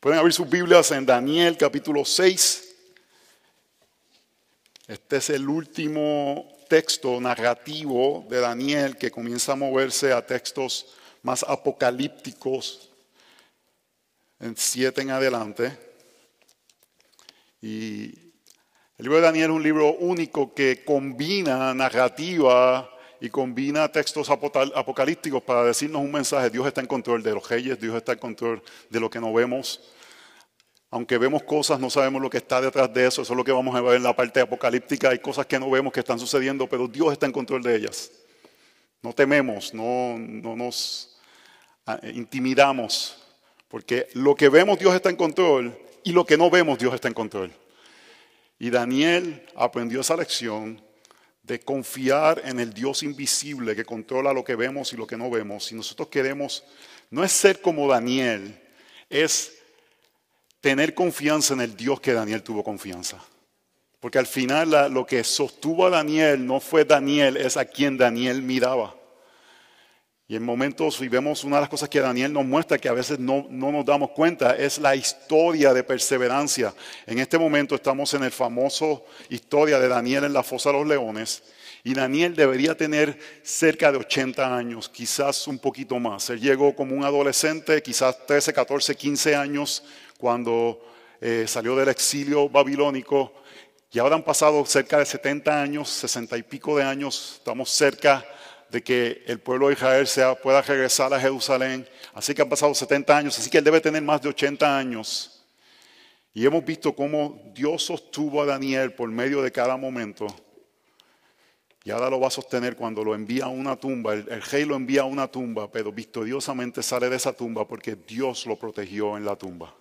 Pueden abrir sus Biblias en Daniel capítulo 6. Este es el último texto narrativo de Daniel que comienza a moverse a textos más apocalípticos en 7 en adelante. Y el libro de Daniel es un libro único que combina narrativa y combina textos apocalípticos para decirnos un mensaje. Dios está en control de los reyes, Dios está en control de lo que no vemos. Aunque vemos cosas, no sabemos lo que está detrás de eso. Eso es lo que vamos a ver en la parte apocalíptica. Hay cosas que no vemos que están sucediendo, pero Dios está en control de ellas. No tememos, no, no nos ah, intimidamos, porque lo que vemos Dios está en control y lo que no vemos Dios está en control. Y Daniel aprendió esa lección de confiar en el Dios invisible que controla lo que vemos y lo que no vemos. Si nosotros queremos, no es ser como Daniel, es tener confianza en el Dios que Daniel tuvo confianza. Porque al final lo que sostuvo a Daniel no fue Daniel, es a quien Daniel miraba. Y en momentos, y vemos una de las cosas que Daniel nos muestra que a veces no, no, nos damos cuenta, es la historia de perseverancia. En este momento estamos en el famoso historia de Daniel en la fosa de los leones. Y Daniel debería tener cerca de 80 años, quizás un poquito más. Él llegó como un adolescente, quizás 13, 14, 15 años, cuando eh, salió del exilio babilónico. Y ahora han pasado cerca de 70 años, 60 y pico de años. Estamos cerca que el pueblo de Israel pueda regresar a Jerusalén. Así que han pasado 70 años, así que él debe tener más de 80 años. Y hemos visto cómo Dios sostuvo a Daniel por medio de cada momento. Y ahora lo va a sostener cuando lo envía a una tumba. El, el rey lo envía a una tumba, pero victoriosamente sale de esa tumba porque Dios lo protegió en la tumba.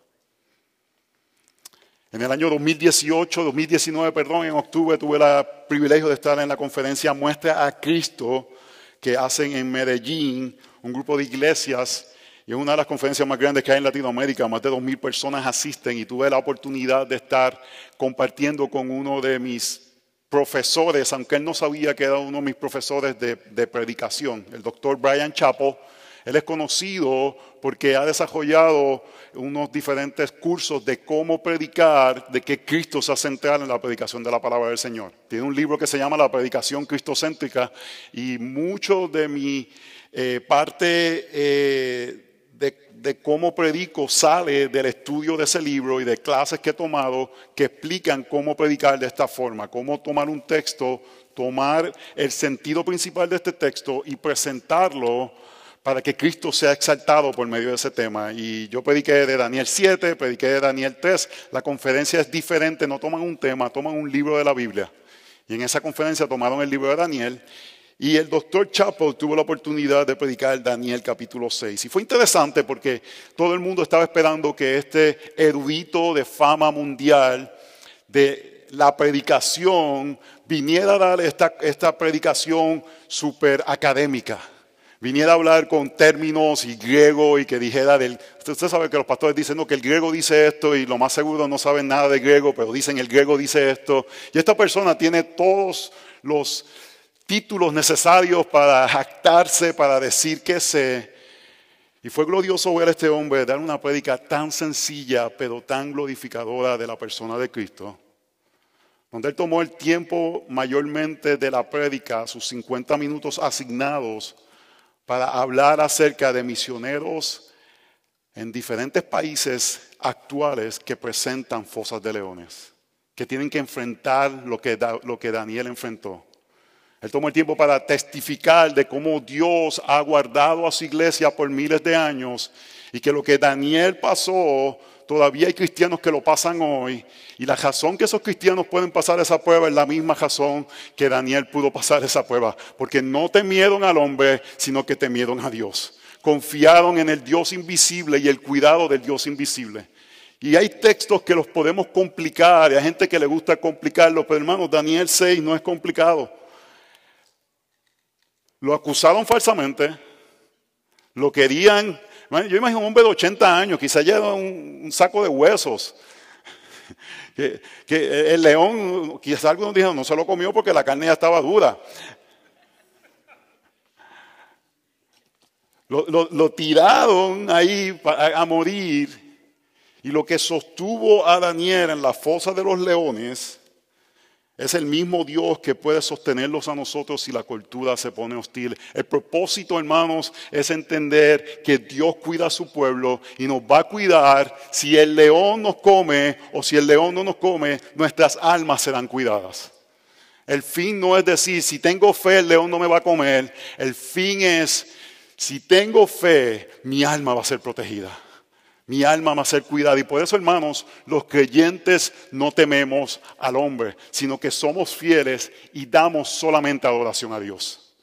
En el año 2018, 2019, perdón, en octubre tuve el privilegio de estar en la conferencia Muestra a Cristo que hacen en Medellín, un grupo de iglesias, y es una de las conferencias más grandes que hay en Latinoamérica, más de 2.000 personas asisten y tuve la oportunidad de estar compartiendo con uno de mis profesores, aunque él no sabía que era uno de mis profesores de, predicación, el doctor Brian Chapo, él es conocido porque ha desarrollado unos diferentes cursos de cómo predicar, de que Cristo sea central en la predicación de la palabra del Señor. Tiene un libro que se llama La predicación cristocéntrica y mucho de mi eh, parte eh, de, de cómo predico sale del estudio de ese libro y de clases que he tomado que explican cómo predicar de esta forma, cómo tomar un texto, tomar el sentido principal de este texto y presentarlo para que Cristo sea exaltado por medio de ese tema. Y yo prediqué de Daniel 7, prediqué de Daniel 3. La conferencia es diferente, no toman un tema, toman un libro de la Biblia. Y en esa conferencia tomaron el libro de Daniel. Y el doctor Chappell tuvo la oportunidad de predicar Daniel capítulo 6. Y fue interesante porque todo el mundo estaba esperando que este erudito de fama mundial de la predicación viniera a dar esta, esta predicación súper académica viniera a hablar con términos y griego y que dijera del... Usted sabe que los pastores dicen no, que el griego dice esto y lo más seguro no saben nada de griego, pero dicen el griego dice esto. Y esta persona tiene todos los títulos necesarios para jactarse, para decir que sé. Y fue glorioso ver a este hombre dar una prédica tan sencilla, pero tan glorificadora de la persona de Cristo donde él tomó el tiempo mayormente de la prédica, sus 50 minutos asignados, para hablar acerca de misioneros en diferentes países actuales que presentan fosas de leones, que tienen que enfrentar lo que, lo que Daniel enfrentó. Él tomó el tiempo para testificar de cómo Dios ha guardado a su iglesia por miles de años y que lo que Daniel pasó Todavía hay cristianos que lo pasan hoy. Y la razón que esos cristianos pueden pasar esa prueba es la misma razón que Daniel pudo pasar esa prueba. Porque no temieron al hombre, sino que temieron a Dios. Confiaron en el Dios invisible y el cuidado del Dios invisible. Y hay textos que los podemos complicar, y hay gente que le gusta complicarlos, pero hermanos, Daniel 6 no es complicado. Lo acusaron falsamente, lo querían yo imagino un hombre de 80 años, quizá lleva un, saco de huesos. Que, el león, quizás algunos dijeron, no se lo comió porque la carne ya estaba dura. Lo, tiraron ahí a, morir. Y lo que sostuvo a Daniel en la fosa de los leones es el mismo Dios que puede sostenerlos a nosotros si la cultura se pone hostil. El propósito, hermanos, es entender que Dios cuida a su pueblo y nos va a cuidar. Si el león nos come o si el león no nos come, nuestras almas serán cuidadas. El fin no es decir, si tengo fe, el león no me va a comer. El fin es, si tengo fe, mi alma va a ser protegida. Mi alma va a ser cuidada. Y por eso, hermanos, los creyentes no tememos al hombre, sino que somos fieles y damos solamente adoración a Dios.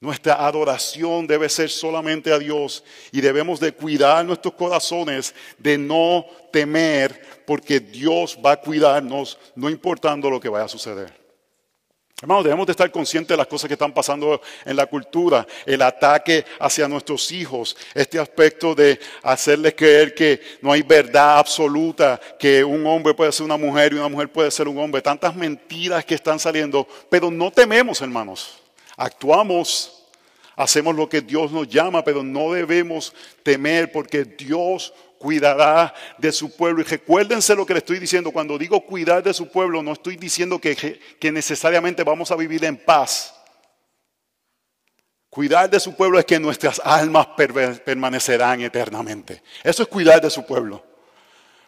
Nuestra adoración debe ser solamente a Dios y debemos de cuidar nuestros corazones de no temer porque Dios va a cuidarnos no importando lo que vaya a suceder. Hermanos, debemos de estar conscientes de las cosas que están pasando en la cultura, el ataque hacia nuestros hijos, este aspecto de hacerles creer que no hay verdad absoluta, que un hombre puede ser una mujer y una mujer puede ser un hombre, tantas mentiras que están saliendo, pero no tememos, hermanos, actuamos, hacemos lo que Dios nos llama, pero no debemos temer porque Dios cuidará de su pueblo. Y recuérdense lo que le estoy diciendo. Cuando digo cuidar de su pueblo, no estoy diciendo que, que necesariamente vamos a vivir en paz. Cuidar de su pueblo es que nuestras almas permanecerán eternamente. Eso es cuidar de su pueblo.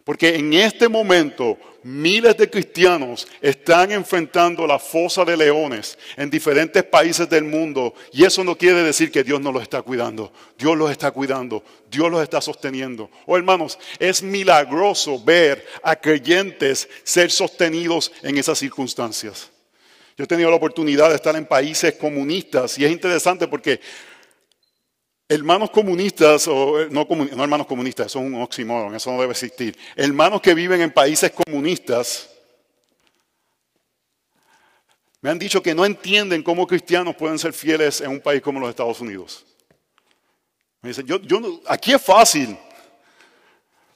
Porque en este momento miles de cristianos están enfrentando la fosa de leones en diferentes países del mundo y eso no quiere decir que Dios no los está cuidando. Dios los está cuidando, Dios los está sosteniendo. Oh hermanos, es milagroso ver a creyentes ser sostenidos en esas circunstancias. Yo he tenido la oportunidad de estar en países comunistas y es interesante porque Hermanos comunistas, o eh, no, no, hermanos comunistas, eso es un oxímoron, eso no debe existir. Hermanos que viven en países comunistas me han dicho que no entienden cómo cristianos pueden ser fieles en un país como los Estados Unidos. Me dicen, yo, yo, aquí es fácil,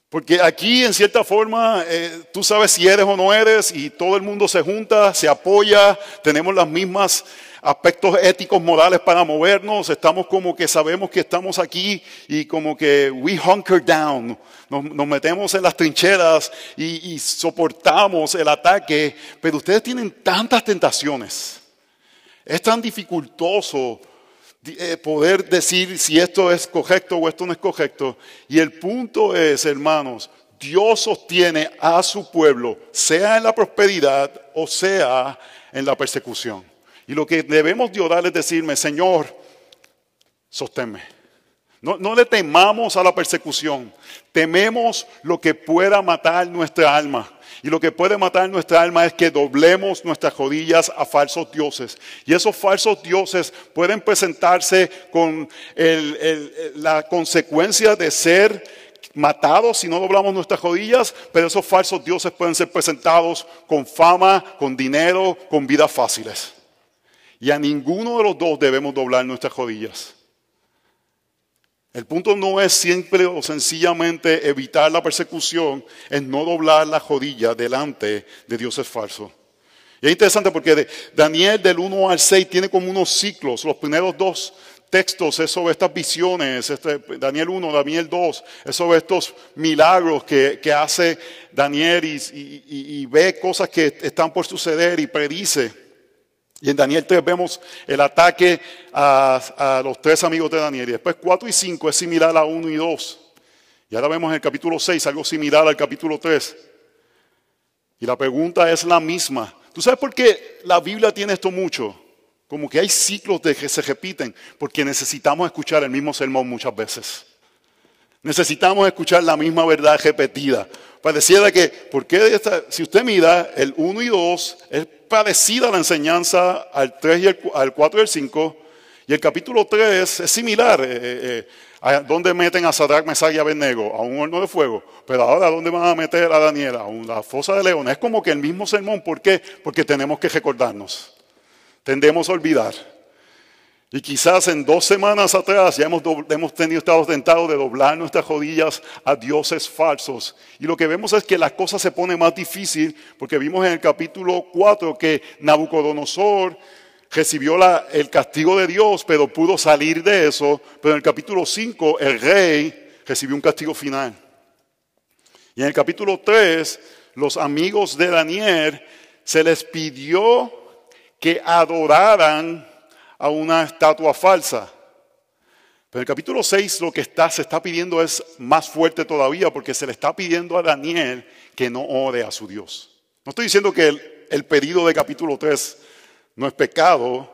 porque aquí en cierta forma eh, tú sabes si eres o no eres y todo el mundo se junta, se apoya, tenemos las mismas aspectos éticos, morales para movernos, estamos como que sabemos que estamos aquí y como que we hunker down, nos, metemos en las trincheras y, soportamos el ataque, pero ustedes tienen tantas tentaciones, es tan dificultoso eh, poder decir si esto es correcto o esto no es correcto. Y el punto es, hermanos, Dios sostiene a su pueblo, sea en la prosperidad o sea en la persecución. Y lo que debemos de orar es decirme, Señor, sosténme. No, no, le temamos a la persecución, tememos lo que pueda matar nuestra alma. Y lo que puede matar nuestra alma es que doblemos nuestras rodillas a falsos dioses. Y esos falsos dioses pueden presentarse con la consecuencia de ser matados si no doblamos nuestras rodillas, pero esos falsos dioses pueden ser presentados con fama, con dinero, con vidas fáciles. Y a ninguno de los dos debemos doblar nuestras rodillas. El punto no es siempre o sencillamente evitar la persecución, es no doblar la rodilla delante de dioses falsos. Y es interesante porque Daniel del 1 al 6 tiene como unos ciclos. Los primeros dos textos es sobre estas visiones, este, Daniel 1, Daniel 2, es sobre estos milagros que, hace Daniel y ve cosas que están por suceder y predice. Y en Daniel 3 vemos el ataque a, los tres amigos de Daniel. Y después 4 y 5 es similar a 1 y 2. Y ahora vemos en el capítulo 6 algo similar al capítulo 3. Y la pregunta es la misma. ¿Tú sabes por qué la Biblia tiene esto mucho? Como que hay ciclos de que se repiten, porque necesitamos escuchar el mismo sermón muchas veces. Necesitamos escuchar la misma verdad repetida. Pareciera que, ¿por qué si usted mira el 1 y 2, es parecida la enseñanza al 3 y al 4 y al 5, y el capítulo 3 es similar. Eh, eh, eh ¿Dónde meten a Sadrach, Mesach y Abednego? A un horno de fuego. Pero ahora, ¿dónde van a meter a Daniel? A una fosa de leones. Es como que el mismo sermón. ¿Por qué? Porque tenemos que recordarnos. Tendemos a olvidar. Y quizás en dos semanas atrás ya hemos, hemos tenido estado tentados de doblar nuestras rodillas a dioses falsos. Y lo que vemos es que las cosas se ponen más difícil porque vimos en el capítulo 4 que Nabucodonosor recibió la, el castigo de Dios, pero pudo salir de eso. Pero en el capítulo 5 el rey recibió un castigo final. Y en el capítulo 3, los amigos de Daniel se les pidió que adoraran a una estatua falsa. Pero en el capítulo 6 lo que está, se está pidiendo es más fuerte todavía porque se le está pidiendo a Daniel que no ore a su Dios. No estoy diciendo que el, pedido de capítulo 3 no es pecado,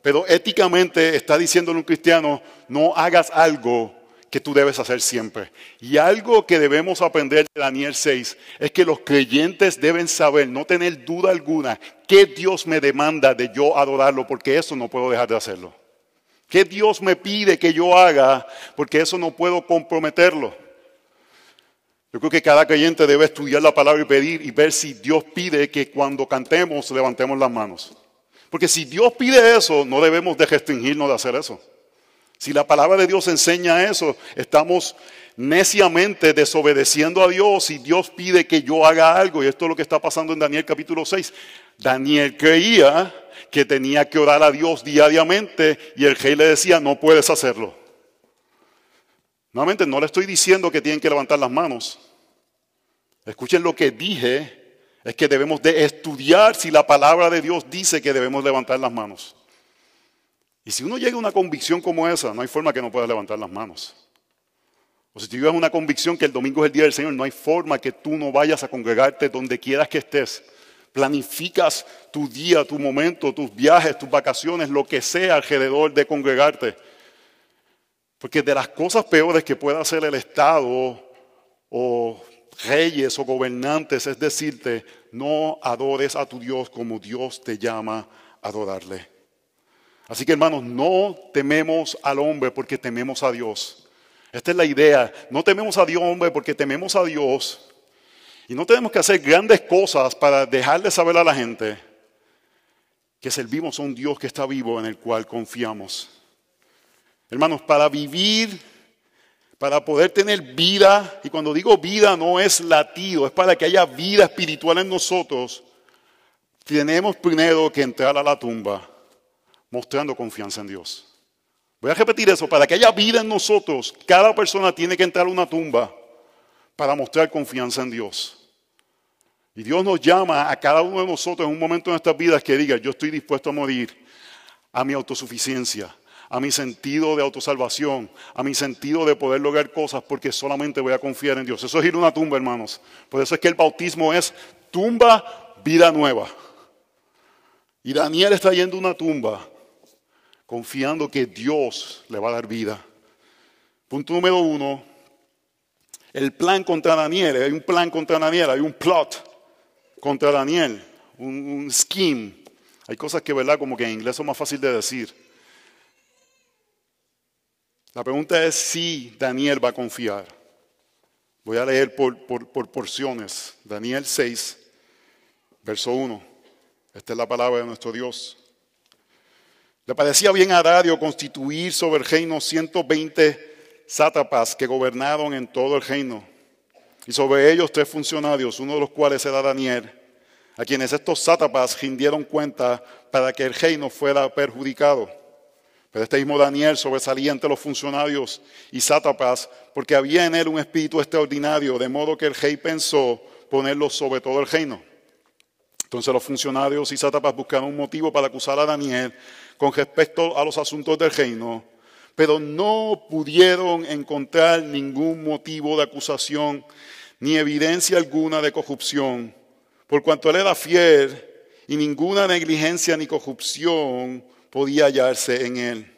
pero éticamente está diciéndole un cristiano, no hagas algo que tú debes hacer siempre. Y algo que debemos aprender de Daniel 6 es que los creyentes deben saber, no tener duda alguna, que Dios me demanda de yo adorarlo, porque eso no puedo dejar de hacerlo. ¿Qué Dios me pide que yo haga? Porque eso no puedo comprometerlo. Yo creo que cada creyente debe estudiar la palabra y pedir y ver si Dios pide que cuando cantemos levantemos las manos. Porque si Dios pide eso, no debemos de restringirnos de hacer eso. Si la palabra de Dios enseña eso, estamos neciamente desobedeciendo a Dios y Dios pide que yo haga algo. Y esto es lo que está pasando en Daniel capítulo 6. Daniel creía que tenía que orar a Dios diariamente y el rey le decía, no puedes hacerlo. Nuevamente, no le estoy diciendo que tienen que levantar las manos. Escuchen lo que dije, es que debemos de estudiar si la palabra de Dios dice que debemos levantar las manos. Y si uno llega a una convicción como esa, no hay forma que no pueda levantar las manos. O si tú llegas a una convicción que el domingo es el día del Señor, no hay forma que tú no vayas a congregarte donde quieras que estés. Planificas tu día, tu momento, tus viajes, tus vacaciones, lo que sea alrededor de congregarte. Porque de las cosas peores que pueda hacer el Estado o reyes o gobernantes es decirte, no adores a tu Dios como Dios te llama a adorarle. Así que hermanos, no tememos al hombre porque tememos a Dios. Esta es la idea. No tememos a Dios, hombre, porque tememos a Dios. Y no tenemos que hacer grandes cosas para dejarle saber a la gente que servimos a un Dios que está vivo en el cual confiamos. Hermanos, para vivir, para poder tener vida, y cuando digo vida no es latido, es para que haya vida espiritual en nosotros, tenemos primero que entrar a la tumba mostrando confianza en Dios. Voy a repetir eso, para que haya vida en nosotros, cada persona tiene que entrar a una tumba para mostrar confianza en Dios. Y Dios nos llama a cada uno de nosotros en un momento de nuestras vidas que diga, yo estoy dispuesto a morir a mi autosuficiencia, a mi sentido de autosalvación, a mi sentido de poder lograr cosas porque solamente voy a confiar en Dios. Eso es ir a una tumba, hermanos. Por eso es que el bautismo es tumba, vida nueva. Y Daniel está yendo a una tumba confiando que Dios le va a dar vida. Punto número uno, el plan contra Daniel, hay un plan contra Daniel, hay un plot contra Daniel, un, scheme. Hay cosas que, ¿verdad? Como que en inglés son más fácil de decir. La pregunta es si Daniel va a confiar. Voy a leer por, por, por porciones. Daniel 6, verso 1. Esta es la palabra de nuestro Dios. Le parecía bien a Dario constituir sobre el reino 120 sátrapas que gobernaron en todo el reino, y sobre ellos tres funcionarios, uno de los cuales era Daniel, a quienes estos sátrapas rindieron cuenta para que el reino fuera perjudicado. Pero este mismo Daniel sobresalía entre los funcionarios y sátrapas porque había en él un espíritu extraordinario, de modo que el rey pensó ponerlo sobre todo el reino. Entonces los funcionarios y sátrapas buscaron un motivo para acusar a Daniel con respecto a los asuntos del reino, pero no pudieron encontrar ningún motivo de acusación ni evidencia alguna de corrupción, por cuanto él era fiel y ninguna negligencia ni corrupción podía hallarse en él.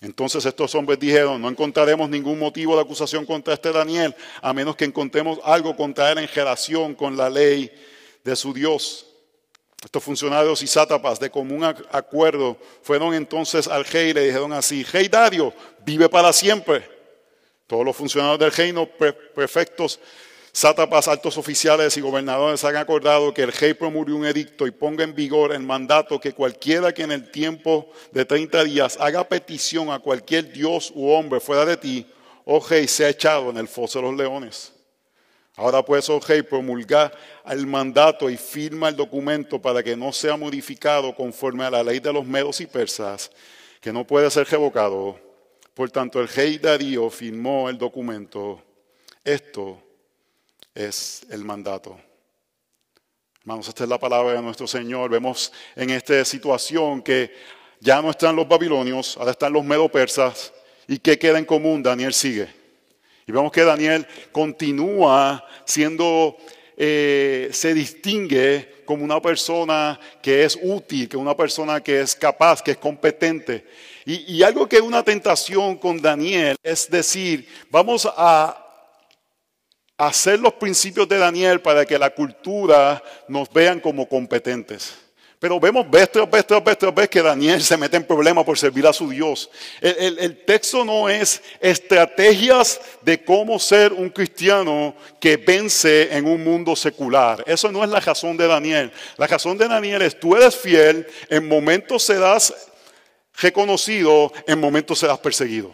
Entonces estos hombres dijeron, no encontraremos ningún motivo de acusación contra este Daniel, a menos que encontremos algo contra él en relación con la ley de su Dios. Estos funcionarios y sátrapas de común acuerdo fueron entonces al rey y le dijeron así, rey Dario, vive para siempre. Todos los funcionarios del reino, prefectos, sátrapas, altos oficiales y gobernadores han acordado que el rey promulgue un edicto y ponga en vigor el mandato que cualquiera que en el tiempo de 30 días haga petición a cualquier dios u hombre fuera de ti, oh rey, sea echado en el foso de los leones. Ahora pues, oh rey, promulga el mandato y firma el documento para que no sea modificado conforme a la ley de los medos y persas, que no puede ser revocado. Por tanto, el rey Darío firmó el documento. Esto es el mandato. Hermanos, esta es la palabra de nuestro Señor. Vemos en esta situación que ya no están los babilonios, ahora están los medo-persas. ¿Y qué queda en común? Daniel sigue. Y vemos que Daniel continúa siendo, eh, se distingue como una persona que es útil, que una persona que es capaz, que es competente. Y, y algo que es una tentación con Daniel es decir, vamos a hacer los principios de Daniel para que la cultura nos vean como competentes. Pero vemos vez tras vez tras vez tras vez que Daniel se mete en problemas por servir a su Dios. El, texto no es estrategias de cómo ser un cristiano que vence en un mundo secular. Eso no es la razón de Daniel. La razón de Daniel es tú eres fiel, en momentos serás reconocido, en momentos serás perseguido.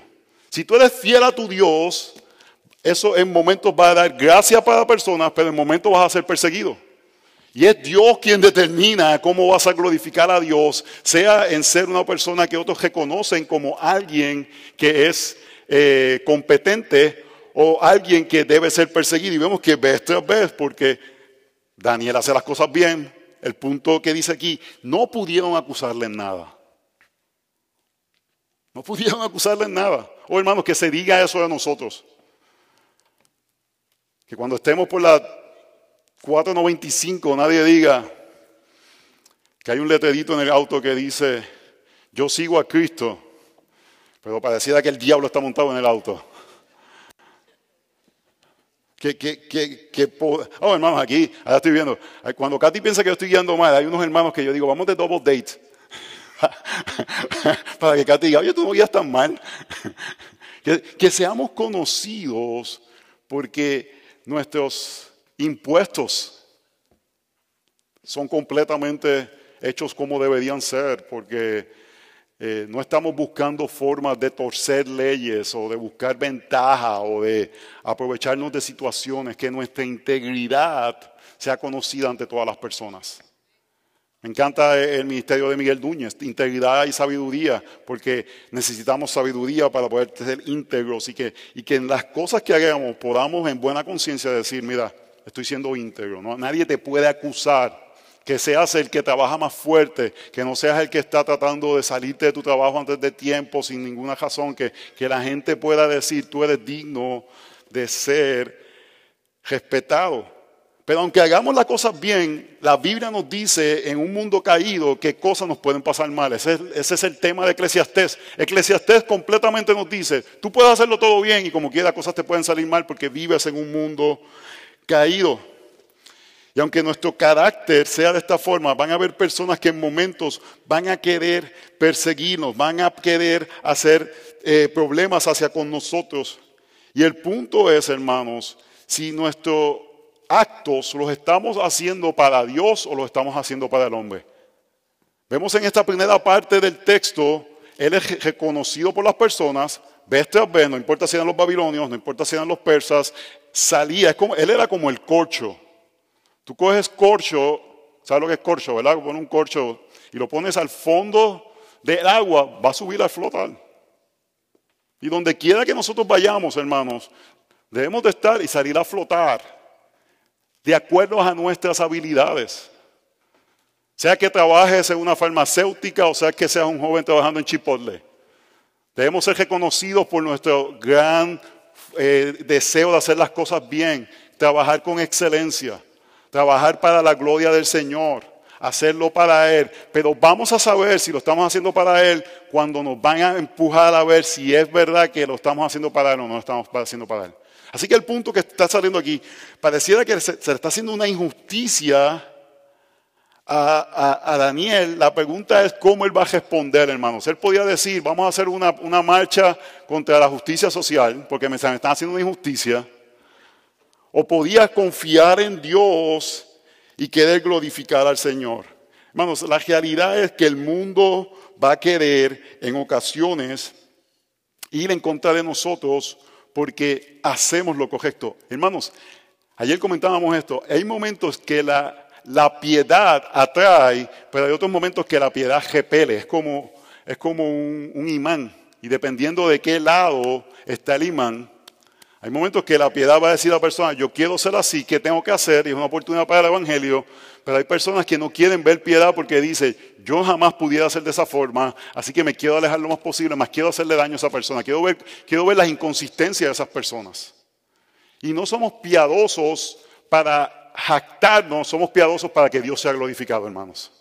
Si tú eres fiel a tu Dios, eso en momentos va a dar gracia para personas, pero en momentos vas a ser perseguido. Y es Dios quien determina cómo vas a glorificar a Dios, sea en ser una persona que otros reconocen como alguien que es eh, competente o alguien que debe ser perseguido. Y vemos que vez tras vez, porque Daniel hace las cosas bien, el punto que dice aquí, no pudieron acusarle en nada. No pudieron acusarle en nada. Oh, hermanos, que se diga eso de nosotros. Que cuando estemos por la 495 nadie diga que hay un letrerito en el auto que dice, yo sigo a Cristo, pero pareciera que el diablo está montado en el auto. Que, que, que, oh, hermanos, aquí, ahora estoy viendo, cuando Katy piensa que yo estoy guiando mal, hay unos hermanos que yo digo, vamos de double date. Para que Katy diga, oye, tú no guías tan mal. que seamos conocidos porque nuestros impuestos son completamente hechos como deberían ser, porque eh, no estamos buscando formas de torcer leyes o de buscar ventaja o de aprovecharnos de situaciones, que nuestra integridad sea conocida ante todas las personas. Me encanta el ministerio de Miguel Núñez, integridad y sabiduría, porque necesitamos sabiduría para poder ser íntegros y que, y que en las cosas que hagamos podamos en buena conciencia decir, mira, estoy siendo íntegro. ¿no? Nadie te puede acusar que seas el que trabaja más fuerte, que no seas el que está tratando de salirte de tu trabajo antes de tiempo sin ninguna razón, que, que la gente pueda decir, tú eres digno de ser respetado. Pero aunque hagamos las cosas bien, la Biblia nos dice en un mundo caído que cosas nos pueden pasar mal. Ese es, el tema de Eclesiastés. Eclesiastés completamente nos dice, tú puedes hacerlo todo bien y como quiera cosas te pueden salir mal porque vives en un mundo caído. Y aunque nuestro carácter sea de esta forma, van a haber personas que en momentos van a querer perseguirnos, van a querer hacer eh, problemas hacia con nosotros. Y el punto es, hermanos, si nuestros actos los estamos haciendo para Dios o los estamos haciendo para el hombre. Vemos en esta primera parte del texto, Él es reconocido por las personas, vez, no importa si eran los babilonios, no importa si eran los persas, salía, como, él era como el corcho. Tú coges corcho, ¿sabes lo que es corcho, verdad? Pones un corcho y lo pones al fondo del agua, va a subir a flotar. Y donde quiera que nosotros vayamos, hermanos, debemos de estar y salir a flotar de acuerdo a nuestras habilidades. Sea que trabajes en una farmacéutica o sea que seas un joven trabajando en Chipotle. Debemos ser reconocidos por nuestro gran eh, deseo de hacer las cosas bien, trabajar con excelencia, trabajar para la gloria del Señor, hacerlo para Él. Pero vamos a saber si lo estamos haciendo para Él cuando nos van a empujar a ver si es verdad que lo estamos haciendo para Él o no lo estamos haciendo para Él. Así que el punto que está saliendo aquí, pareciera que se, se está haciendo una injusticia a, Daniel, la pregunta es cómo él va a responder, hermanos. Él podía decir, vamos a hacer una, marcha contra la justicia social, porque me están haciendo una injusticia. O podía confiar en Dios y querer glorificar al Señor. Hermanos, la realidad es que el mundo va a querer en ocasiones ir en contra de nosotros porque hacemos lo correcto. Hermanos, ayer comentábamos esto. Hay momentos que la la piedad atrae, pero hay otros momentos que la piedad repele, es como, es como un, imán. Y dependiendo de qué lado está el imán, Hay momentos que la piedad va a decir a la persona, yo quiero ser así, ¿qué tengo que hacer? Y es una oportunidad para el Evangelio. Pero hay personas que no quieren ver piedad porque dicen, yo jamás pudiera ser de esa forma, así que me quiero alejar lo más posible, más quiero hacerle daño a esa persona. Quiero ver, quiero ver las inconsistencias de esas personas. Y no somos piadosos para jactarnos, somos piadosos para que Dios sea glorificado, hermanos.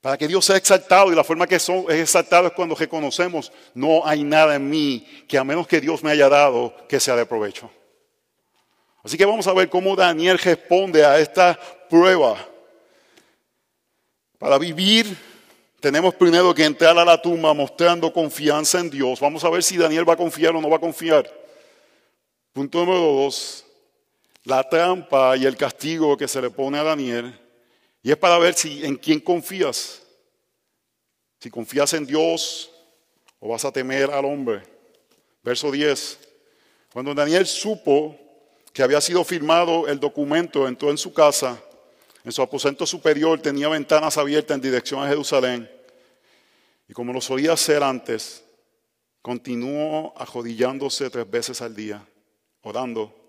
Para que Dios sea exaltado y la forma que es exaltado es cuando reconocemos, no hay nada en mí que a menos que Dios me haya dado que sea de provecho. Así que vamos a ver cómo Daniel responde a esta prueba. Para vivir tenemos primero que entrar a la tumba mostrando confianza en Dios. Vamos a ver si Daniel va a confiar o no va a confiar. Punto número dos, la trampa y el castigo que se le pone a Daniel y es para ver si en quién confías. Si confías en Dios o vas a temer al hombre. Verso 10. Cuando Daniel supo que había sido firmado el documento, entró en su casa. En su aposento superior tenía ventanas abiertas en dirección a Jerusalén. Y como lo solía hacer antes, continuó ajodillándose tres veces al día, orando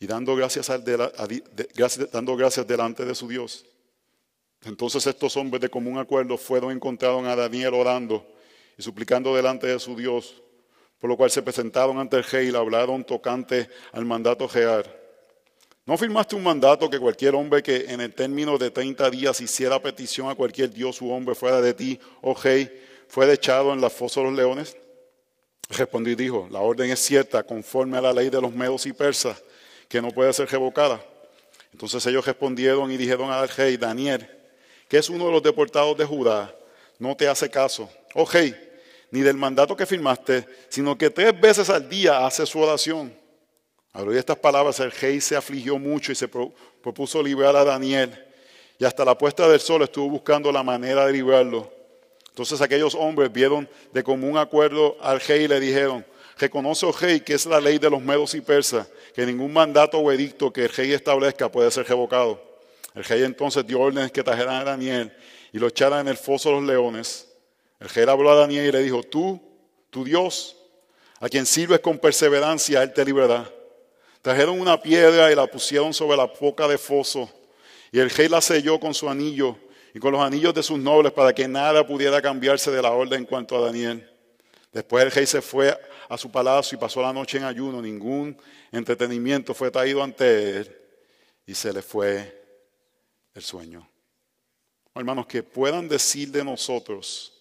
y dando gracias, dando gracias delante de su Dios. Entonces estos hombres de común acuerdo fueron encontraron a Daniel orando y suplicando delante de su Dios, por lo cual se presentaron ante el rey y le hablaron tocante al mandato real. ¿No firmaste un mandato que cualquier hombre que en el término de 30 días hiciera petición a cualquier dios u hombre fuera de ti, oh rey, fuera echado en la fosa de los leones? Respondió y dijo, la orden es cierta, conforme a la ley de los medos y persas, que no puede ser revocada. Entonces ellos respondieron y dijeron al rey, Daniel, que es uno de los deportados de Judá, no te hace caso. Oh rey, ni del mandato que firmaste, sino que tres veces al día hace su oración. Al oír estas palabras, el rey se afligió mucho y se propuso liberar a Daniel. Y hasta la puesta del sol estuvo buscando la manera de liberarlo. Entonces aquellos hombres vieron de común acuerdo al rey y le dijeron, reconoce, oh rey, que es la ley de los medos y persas, que ningún mandato o edicto que el rey establezca puede ser revocado. El rey entonces dio órdenes que trajeran a Daniel y lo echaran en el foso de los leones. El rey habló a Daniel y le dijo, tú, tu Dios, a quien sirves con perseverancia, Él te librará. Trajeron una piedra y la pusieron sobre la boca de foso. Y el rey la selló con su anillo y con los anillos de sus nobles para que nada pudiera cambiarse de la orden en cuanto a Daniel. Después el rey se fue a su palacio y pasó la noche en ayuno. Ningún entretenimiento fue traído ante él y se le fue el sueño. Hermanos, que puedan decir de nosotros,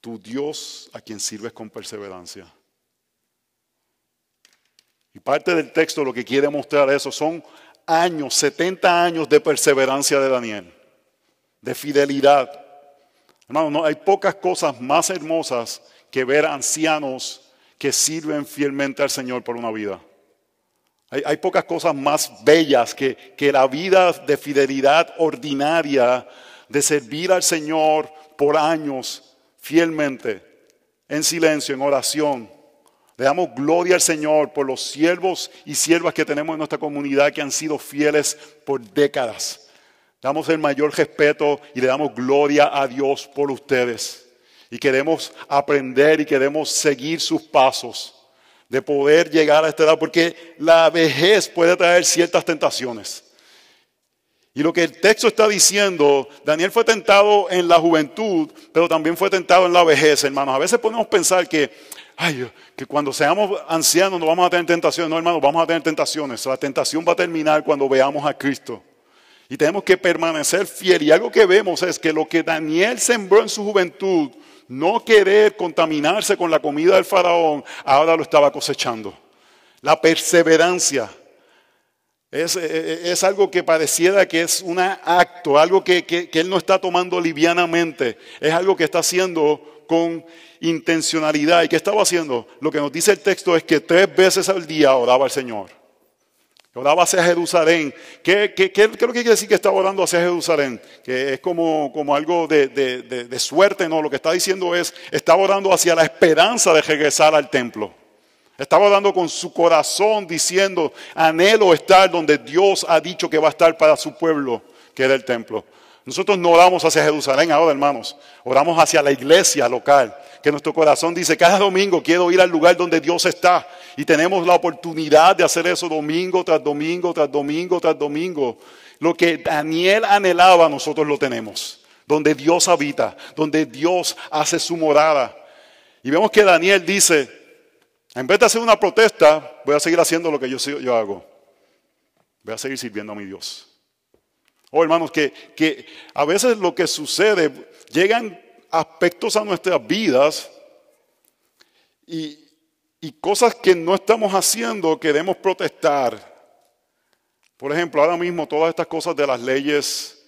tu Dios a quien sirves con perseverancia. Y parte del texto lo que quiere mostrar eso son años, 70 años de perseverancia de Daniel, de fidelidad. Hermanos, no, hay pocas cosas más hermosas que ver ancianos que sirven fielmente al Señor por una vida. Hay, pocas cosas más bellas que, que la vida de fidelidad ordinaria, de servir al Señor por años fielmente, en silencio, en oración. Le damos gloria al Señor por los siervos y siervas que tenemos en nuestra comunidad que han sido fieles por décadas. Damos el mayor respeto y le damos gloria a Dios por ustedes. Y queremos aprender y queremos seguir sus pasos de poder llegar a esta edad, porque la vejez puede traer ciertas tentaciones. Y lo que el texto está diciendo, Daniel fue tentado en la juventud, pero también fue tentado en la vejez, hermanos. A veces podemos pensar que, ay, que cuando seamos ancianos no vamos a tener tentaciones. No, hermanos, vamos a tener tentaciones. La tentación va a terminar cuando veamos a Cristo. Y tenemos que permanecer fiel. Y algo que vemos es que lo que Daniel sembró en su juventud, no querer contaminarse con la comida del faraón, ahora lo estaba cosechando. La perseverancia es, algo que pareciera que es un acto, algo que, que él no está tomando livianamente, es algo que está haciendo con intencionalidad. ¿Y qué estaba haciendo? Lo que nos dice el texto es que tres veces al día oraba al Señor. Oraba hacia Jerusalén. ¿Qué, es lo que quiere decir que estaba orando hacia Jerusalén? Que es como, algo de, suerte, no. Lo que está diciendo es, estaba orando hacia la esperanza de regresar al templo. Estaba orando con su corazón diciendo, anhelo estar donde Dios ha dicho que va a estar para su pueblo, que era el templo. Nosotros no oramos hacia Jerusalén ahora, hermanos. Oramos hacia la iglesia local. Que nuestro corazón dice, cada domingo quiero ir al lugar donde Dios está. Y tenemos la oportunidad de hacer eso domingo tras domingo, tras domingo, tras domingo. Lo que Daniel anhelaba, nosotros lo tenemos. Donde Dios habita, donde Dios hace su morada. Y vemos que Daniel dice, en vez de hacer una protesta, voy a seguir haciendo lo que yo, yo hago. Voy a seguir sirviendo a mi Dios. Oh, hermanos, que, que a veces lo que sucede, llegan aspectos a nuestras vidas y, y cosas que no estamos haciendo queremos protestar. Por ejemplo, ahora mismo todas estas cosas de las leyes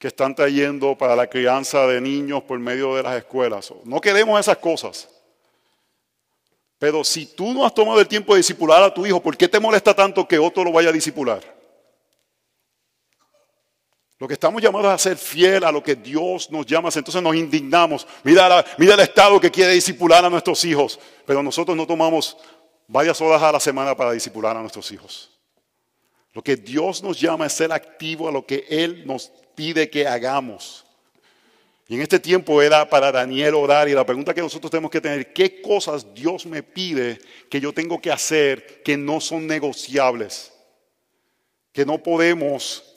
que están trayendo para la crianza de niños por medio de las escuelas. No queremos esas cosas. Pero si tú no has tomado el tiempo de disipular a tu hijo, ¿por qué te molesta tanto que otro lo vaya a disipular? Lo que estamos llamados a ser fiel a lo que Dios nos llama, entonces nos indignamos. Mira, mira el Estado que quiere disipular a nuestros hijos, pero nosotros no tomamos varias horas a la semana para disipular a nuestros hijos. Lo que Dios nos llama es ser activo a lo que Él nos pide que hagamos. Y en este tiempo era para Daniel orar y la pregunta que nosotros tenemos que tener, ¿qué cosas Dios me pide que yo tengo que hacer que no son negociables? Que no podemos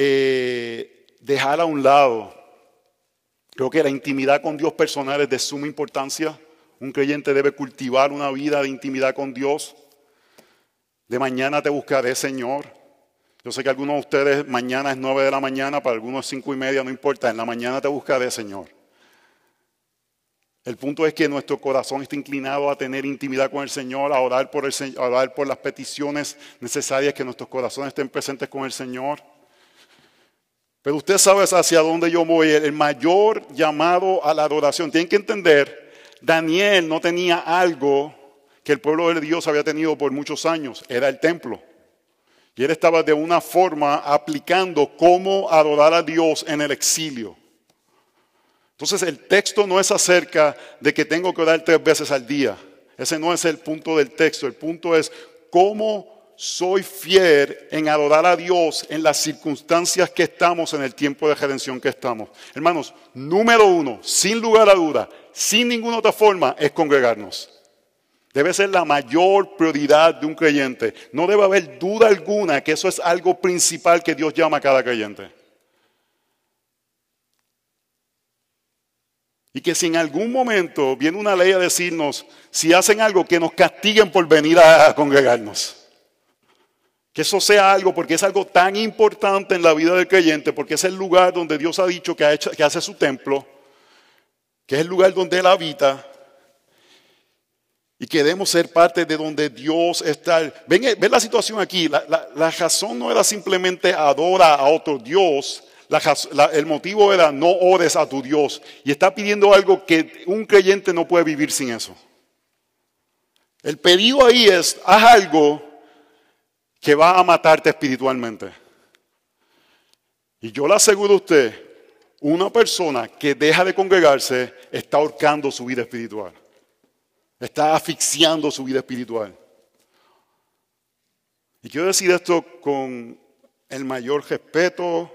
eh, dejar a un lado. Creo que la intimidad con Dios personal es de suma importancia. Un creyente debe cultivar una vida de intimidad con Dios. De mañana te buscaré, Señor. Yo sé que algunos de ustedes mañana es nueve de la mañana, para algunos es cinco y media, no importa. En la mañana te buscaré, Señor. El punto es que nuestro corazón está inclinado a tener intimidad con el Señor, a orar por, el, a orar por las peticiones necesarias, que nuestros corazones estén presentes con el Señor. Pero usted sabe hacia dónde yo voy, el mayor llamado a la adoración. Tienen que entender, Daniel no tenía algo que el pueblo de Dios había tenido por muchos años, era el templo. Y él estaba de una forma aplicando cómo adorar a Dios en el exilio. Entonces el texto no es acerca de que tengo que orar tres veces al día. Ese no es el punto del texto. El punto es cómo soy fiel en adorar a Dios en las circunstancias que estamos, en el tiempo de redención que estamos. Hermanos, número uno, sin lugar a duda, sin ninguna otra forma, es congregarnos. Debe ser la mayor prioridad de un creyente. No debe haber duda alguna que eso es algo principal que Dios llama a cada creyente. Y que si en algún momento viene una ley a decirnos, si hacen algo, que nos castiguen por venir a congregarnos. Que eso sea algo, porque es algo tan importante en la vida del creyente, porque es el lugar donde Dios ha dicho que, hace su templo, que es el lugar donde Él habita, y queremos ser parte de donde Dios está. Ven, la situación aquí, la, razón no era simplemente adora a otro Dios, el motivo era no ores a tu Dios. Y está pidiendo algo que un creyente no puede vivir sin eso. El pedido ahí es, haz algo que va a matarte espiritualmente. Y yo le aseguro a usted, una persona que deja de congregarse está ahorcando su vida espiritual. Está asfixiando su vida espiritual. Y quiero decir esto con el mayor respeto,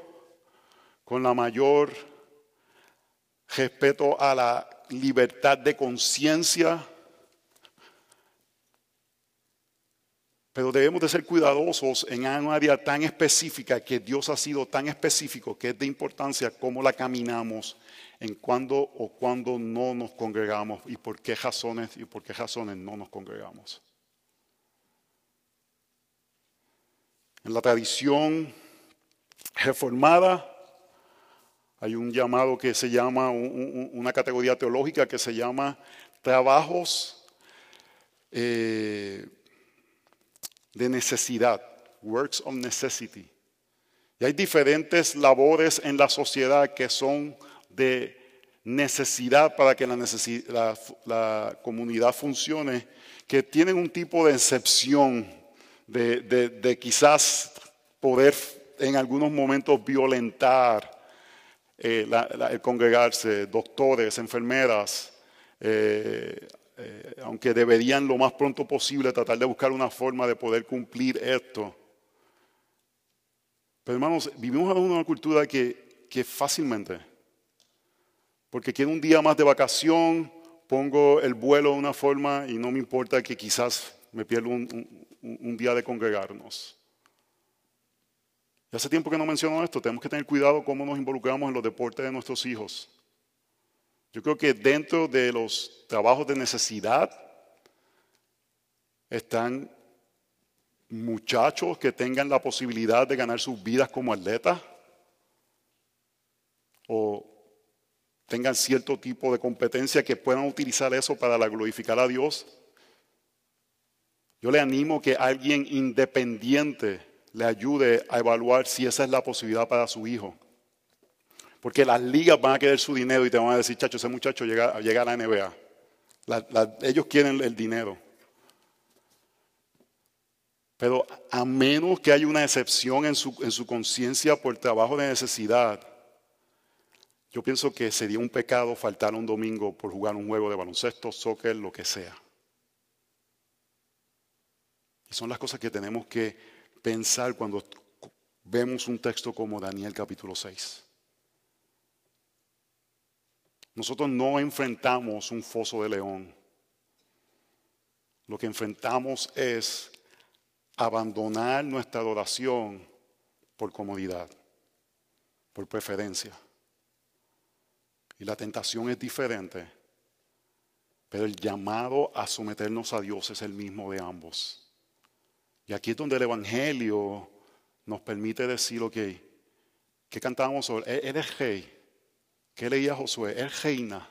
con la mayor respeto a la libertad de conciencia Pero debemos de ser cuidadosos en una área tan específica que Dios ha sido tan específico que es de importancia cómo la caminamos, en cuándo o cuándo no nos congregamos y por qué razones y por qué razones no nos congregamos. En la tradición reformada hay un llamado que se llama, una categoría teológica que se llama trabajos. Eh, de necesidad, works of necessity. Y hay diferentes labores en la sociedad que son de necesidad para que la, comunidad funcione, que tienen un tipo de excepción de, quizás poder en algunos momentos violentar eh, el congregarse, doctores, enfermeras, eh, eh, aunque deberían lo más pronto posible tratar de buscar una forma de poder cumplir esto. Pero hermanos, vivimos en una cultura que que fácilmente. Porque quiero un día más de vacación, pongo el vuelo de una forma y no me importa que quizás me pierda un, día de congregarnos. Hace tiempo que no menciono esto, tenemos que tener cuidado cómo nos involucramos en los deportes de nuestros hijos. Yo creo que dentro de los trabajos de necesidad están muchachos que tengan la posibilidad de ganar sus vidas como atletas o tengan cierto tipo de competencia que puedan utilizar eso para glorificar a Dios. Yo le animo que alguien independiente le ayude a evaluar si esa es la posibilidad para su hijo. Porque las ligas van a querer su dinero y te van a decir, chacho, ese muchacho llega, a la NBA. ellos quieren el dinero. Pero a menos que haya una excepción en su, en su conciencia por trabajo de necesidad, yo pienso que sería un pecado faltar un domingo por jugar un juego de baloncesto, soccer, lo que sea. Y son las cosas que tenemos que pensar cuando vemos un texto como Daniel capítulo 6. Nosotros no enfrentamos un foso de león. Lo que enfrentamos es abandonar nuestra adoración por comodidad, por preferencia. Y la tentación es diferente, pero el llamado a someternos a Dios es el mismo de ambos. Y aquí es donde el Evangelio nos permite decir, ok, ¿qué cantamos sobre? Él es rey. ¿Qué leía Josué? Él reina.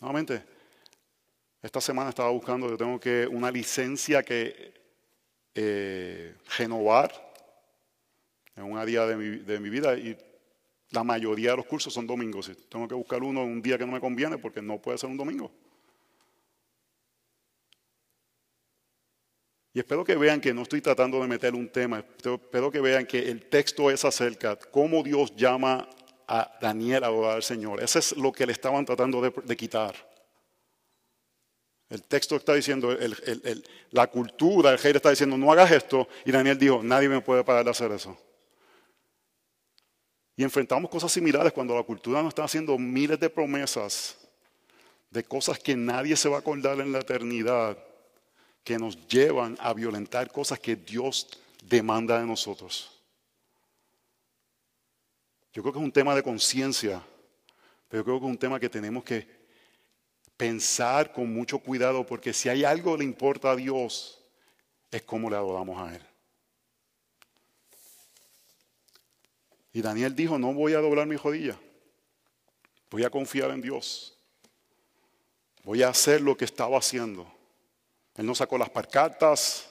Nuevamente, esta semana estaba buscando, yo tengo que una licencia que eh, renovar en un día de mi, de mi, vida y la mayoría de los cursos son domingos. Tengo que buscar uno un día que no me conviene porque no puede ser un domingo. Y espero que vean que no estoy tratando de meter un tema, espero que vean que el texto es acerca de cómo Dios llama a Daniel a adorar al Señor. Eso es lo que le estaban tratando de quitar. El texto está diciendo, la cultura, el rey está diciendo, no hagas esto. Y Daniel dijo, nadie me puede parar de hacer eso. Y enfrentamos cosas similares cuando la cultura nos está haciendo miles de promesas de cosas que nadie se va a acordar en la eternidad, que nos llevan a violentar cosas que Dios demanda de nosotros. Yo creo que es un tema de conciencia, pero yo creo que es un tema que tenemos que pensar con mucho cuidado, porque si hay algo que le importa a Dios, es cómo le adoramos a Él. Y Daniel dijo, no voy a doblar mi rodilla, voy a confiar en Dios, voy a hacer lo que estaba haciendo. Él no sacó las parcatas,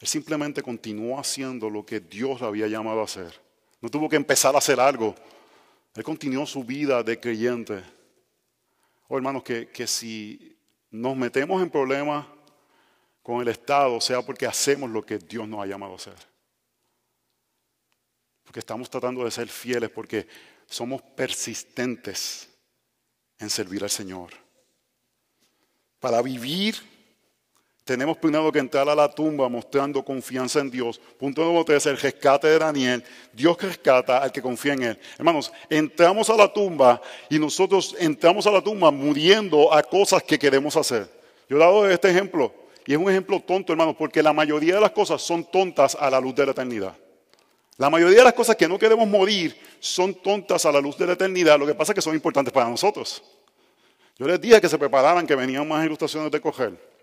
él simplemente continuó haciendo lo que Dios le había llamado a hacer. No tuvo que empezar a hacer algo, él continuó su vida de creyente Oh, hermanos, que, que si nos metemos en problemas con el Estado, sea porque hacemos lo que Dios nos ha llamado a hacer. Porque estamos tratando de ser fieles, porque somos persistentes en servir al Señor. Para vivir tenemos primero que entrar a la tumba mostrando confianza en Dios. Punto número tres, el rescate de Daniel. Dios rescata al que confía en Él. Hermanos, entramos a la tumba y nosotros entramos a la tumba muriendo a cosas que queremos hacer. Yo he dado este ejemplo y es un ejemplo tonto, hermanos, porque la mayoría de las cosas son tontas a la luz de la eternidad. La mayoría de las cosas que no queremos morir son tontas a la luz de la eternidad. Lo que pasa es que son importantes para nosotros. Yo les dije que se prepararan, que venían más ilustraciones de coger.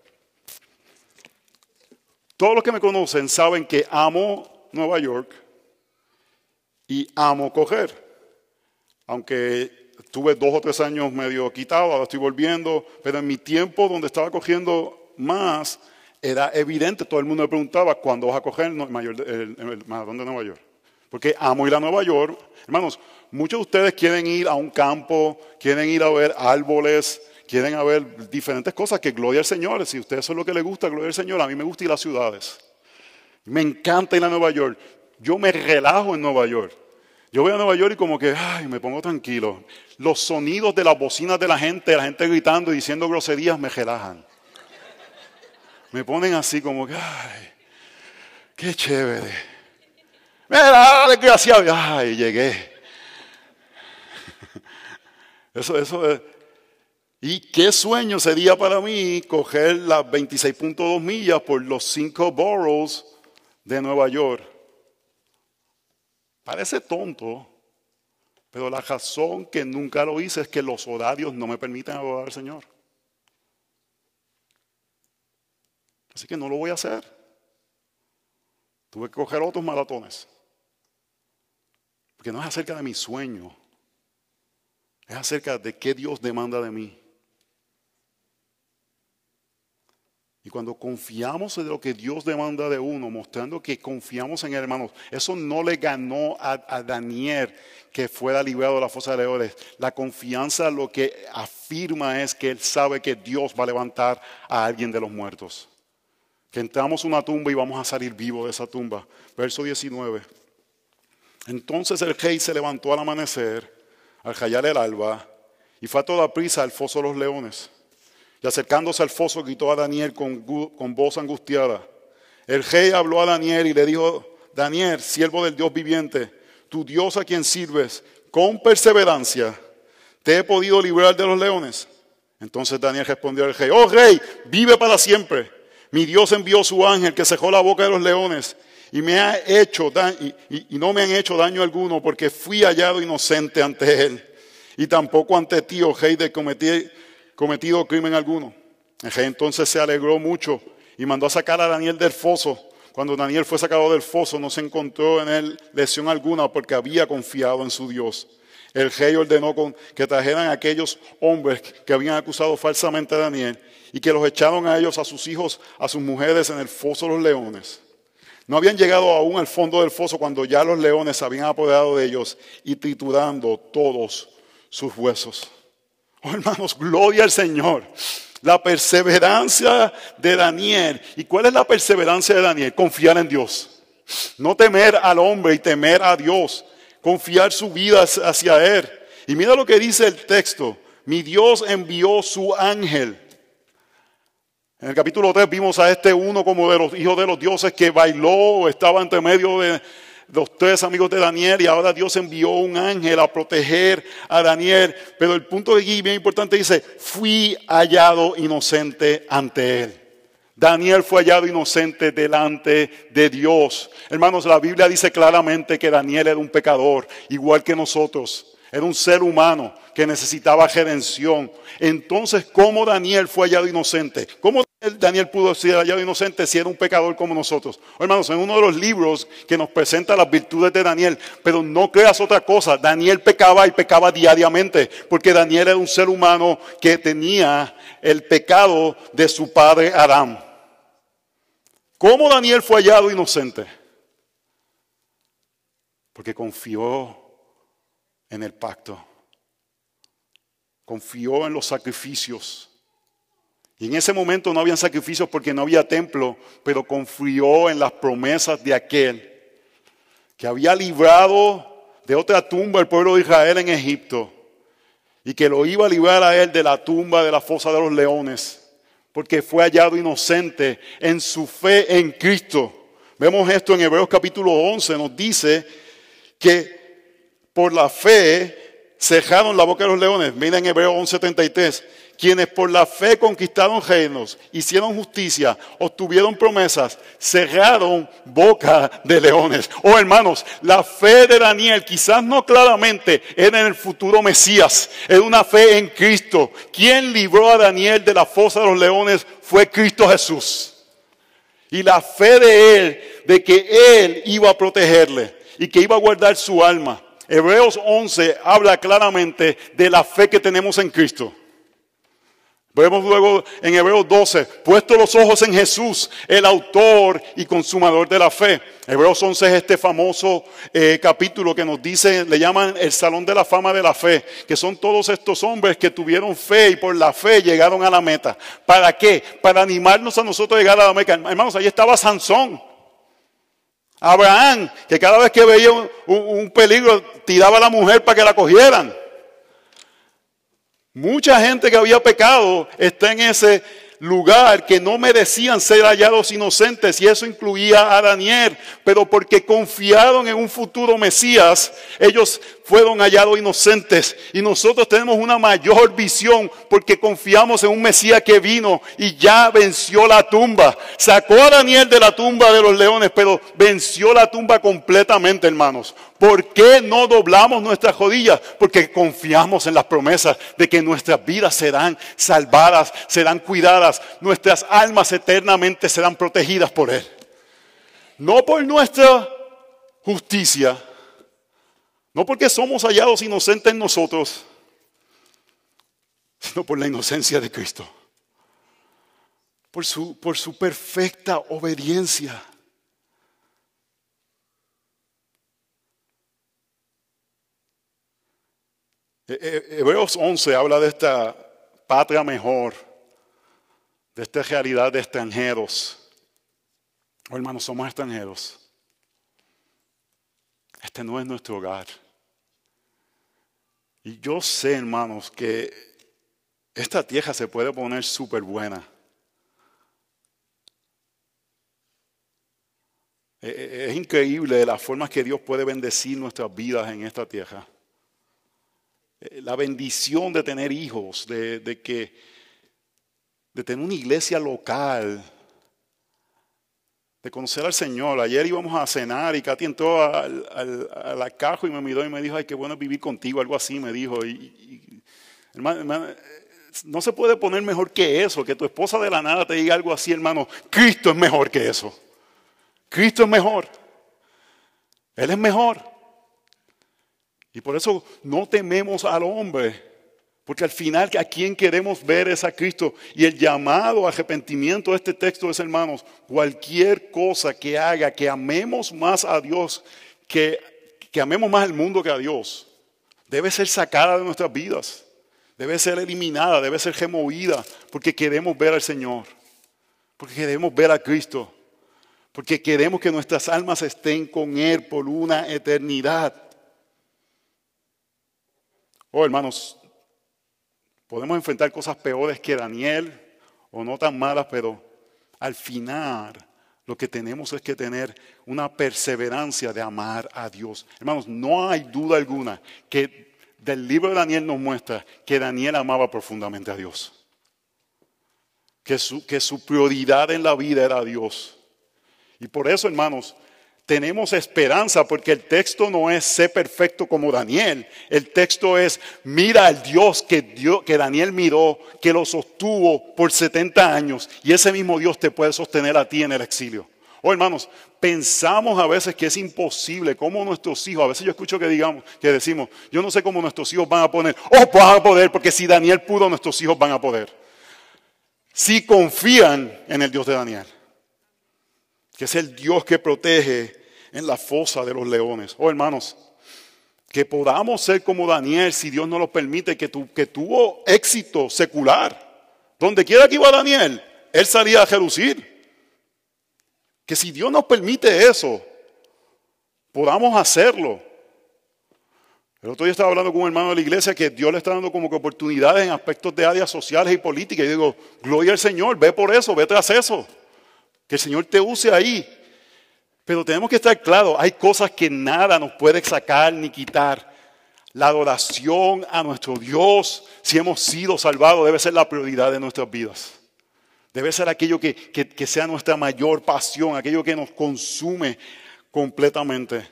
Todos los que me conocen saben que amo Nueva York y amo coger. Aunque tuve dos o tres años medio quitado, ahora estoy volviendo, pero en mi tiempo donde estaba cogiendo más, era evidente, todo el mundo me preguntaba, ¿cuándo vas a coger el, mayor, el de Nueva York? Porque amo ir a Nueva York. Hermanos, muchos de ustedes quieren ir a un campo, quieren ir a ver árboles, quieren haber diferentes cosas que gloria al Señor. Si a ustedes eso es lo que les gusta, gloria al Señor. A mí me gusta ir a las ciudades. Me encanta ir a Nueva York. Yo me relajo en Nueva York. Yo voy a Nueva York y como que, ay, me pongo tranquilo. Los sonidos de las bocinas de la gente, la gente gritando y diciendo groserías, me relajan. Me ponen así como que, ay, qué chévere. Mira, desgraciado. Ay, llegué. Eso, eso es. Y qué sueño sería para mí coger las 26.2 millas por los cinco boroughs de Nueva York. Parece tonto, pero la razón que nunca lo hice es que los horarios no me permiten adorar al Señor. Así que no lo voy a hacer. Tuve que coger otros maratones. Porque no es acerca de mi sueño. Es acerca de qué Dios demanda de mí. Y cuando confiamos en lo que Dios demanda de uno, mostrando que confiamos en hermanos, eso no le ganó a, Daniel que fuera liberado de la fosa de leones. La confianza lo que afirma es que él sabe que Dios va a levantar a alguien de los muertos. Que entramos a una tumba y vamos a salir vivos de esa tumba. Verso 19. Entonces el rey se levantó al amanecer, al rayar el alba, y fue a toda prisa al foso de los leones. Y acercándose al foso gritó a Daniel con, voz angustiada. El rey habló a Daniel y le dijo, Daniel, siervo del Dios viviente, tu Dios a quien sirves, con perseverancia, te he podido librar de los leones. Entonces Daniel respondió al rey, oh rey, vive para siempre. Mi Dios envió su ángel que cejó la boca de los leones y me ha hecho y, y, no me han hecho daño alguno porque fui hallado inocente ante él y tampoco ante ti, oh rey, de cometer cometido crimen alguno. El rey entonces se alegró mucho y mandó a sacar a Daniel del foso. Cuando Daniel fue sacado del foso no se encontró en él lesión alguna porque había confiado en su Dios. El rey ordenó que trajeran a aquellos hombres que habían acusado falsamente a Daniel y que los echaron a ellos, a sus hijos, a sus mujeres en el foso de los leones. No habían llegado aún al fondo del foso cuando ya los leones se habían apoderado de ellos y triturando todos sus huesos. Oh, hermanos, gloria al Señor. La perseverancia de Daniel. ¿Y cuál es la perseverancia de Daniel? Confiar en Dios. No temer al hombre y temer a Dios. Confiar su vida hacia Él. Y mira lo que dice el texto. Mi Dios envió su ángel. En el capítulo 3 vimos a este uno como de los hijos de los dioses que bailó, estaba entre medio de, los tres amigos de Daniel y ahora Dios envió un ángel a proteger a Daniel. Pero el punto de aquí bien importante dice, fui hallado inocente ante él. Daniel fue hallado inocente delante de Dios. Hermanos, la Biblia dice claramente que Daniel era un pecador, igual que nosotros. Era un ser humano que necesitaba redención. Entonces, ¿cómo Daniel fue hallado inocente? ¿Cómo Daniel pudo ser hallado inocente si era un pecador como nosotros? Hermanos, en uno de los libros que nos presenta las virtudes de Daniel, pero no creas otra cosa, Daniel pecaba y pecaba diariamente, porque Daniel era un ser humano que tenía el pecado de su padre Adán. ¿Cómo Daniel fue hallado inocente? Porque confió en el pacto confió en los sacrificios. Y en ese momento no habían sacrificios porque no había templo, pero confió en las promesas de aquel que había librado de otra tumba el pueblo de Israel en Egipto y que lo iba a librar a él de la tumba de la fosa de los leones, porque fue hallado inocente en su fe en Cristo. Vemos esto en Hebreos capítulo 11, nos dice que por la fe cejaron la boca de los leones. Miren Hebreo 11:73. Quienes por la fe conquistaron reinos, hicieron justicia, obtuvieron promesas, cerraron boca de leones. Oh hermanos, la fe de Daniel quizás no claramente era en el futuro Mesías, era una fe en Cristo. Quien libró a Daniel de la fosa de los leones fue Cristo Jesús. Y la fe de él, de que él iba a protegerle y que iba a guardar su alma. Hebreos 11 habla claramente de la fe que tenemos en Cristo. Vemos luego en Hebreos 12, puesto los ojos en Jesús, el autor y consumador de la fe. Hebreos 11 es este famoso eh, capítulo que nos dice, le llaman el Salón de la Fama de la Fe, que son todos estos hombres que tuvieron fe y por la fe llegaron a la meta. ¿Para qué? Para animarnos a nosotros a llegar a la meta. Hermanos, ahí estaba Sansón. Abraham, que cada vez que veía un, peligro tiraba a la mujer para que la cogieran. Mucha gente que había pecado está en ese lugar que no merecían ser hallados inocentes y eso incluía a Daniel, pero porque confiaron en un futuro Mesías, ellos fueron hallados inocentes y nosotros tenemos una mayor visión porque confiamos en un Mesías que vino y ya venció la tumba. Sacó a Daniel de la tumba de los leones, pero venció la tumba completamente, hermanos. ¿Por qué no doblamos nuestras rodillas? Porque confiamos en las promesas de que nuestras vidas serán salvadas, serán cuidadas, nuestras almas eternamente serán protegidas por Él. No por nuestra justicia, no porque somos hallados inocentes en nosotros, sino por la inocencia de Cristo. Por su, por su perfecta obediencia. Eh, eh, Hebreos 11 habla de esta patria mejor, de esta realidad de extranjeros. Oh, hermanos, somos extranjeros. Este no es nuestro hogar. Y yo sé, hermanos, que esta tierra se puede poner súper buena. E, e, es increíble las formas que Dios puede bendecir nuestras vidas en esta tierra. E, la bendición de tener hijos, de, que, de tener una iglesia local, de conocer al Señor. Ayer íbamos a cenar y Katy entró al, a la caja y me miró y me dijo, ay, qué bueno vivir contigo, algo así me dijo. Y, hermano, no se puede poner mejor que eso, que tu esposa de la nada te diga algo así, hermano. Cristo es mejor que eso. Cristo es mejor. Él es mejor. Y por eso no tememos al hombre porque al final, ¿a quién queremos ver es a Cristo? Y el llamado a arrepentimiento de este texto es, hermanos, cualquier cosa que haga que amemos más a Dios, que, que amemos más al mundo que a Dios, debe ser sacada de nuestras vidas, debe ser eliminada, debe ser removida, porque queremos ver al Señor, porque queremos ver a Cristo, porque queremos que nuestras almas estén con Él por una eternidad. Oh, hermanos, Podemos enfrentar cosas peores que Daniel o no tan malas, pero al final lo que tenemos es que tener una perseverancia de amar a Dios. Hermanos, no hay duda alguna que del libro de Daniel nos muestra que Daniel amaba profundamente a Dios. Que su, que su prioridad en la vida era Dios. Y por eso, hermanos, tenemos esperanza porque el texto no es sé perfecto como Daniel. El texto es mira al Dios que, que Daniel miró, que lo sostuvo por 70 años y ese mismo Dios te puede sostener a ti en el exilio. Oh, hermanos, pensamos a veces que es imposible cómo nuestros hijos, a veces yo escucho que digamos, que decimos, yo no sé cómo nuestros hijos van a poner, oh, van a poder, porque si Daniel pudo, nuestros hijos van a poder. Si confían en el Dios de Daniel que es el Dios que protege en la fosa de los leones. Oh, hermanos, que podamos ser como Daniel, si Dios nos lo permite, que, que tuvo éxito secular. Donde quiera que iba Daniel, él salía a relucir. Que si Dios nos permite eso, podamos hacerlo. El otro día estaba hablando con un hermano de la iglesia que Dios le está dando como que oportunidades en aspectos de áreas sociales y políticas. Y digo, gloria al Señor, ve por eso, ve tras eso. Que el Señor te use ahí. Pero tenemos que estar claros, hay cosas que nada nos puede sacar ni quitar. La adoración a nuestro Dios, si hemos sido salvados, debe ser la prioridad de nuestras vidas. Debe ser aquello que, que sea nuestra mayor pasión, aquello que nos consume completamente.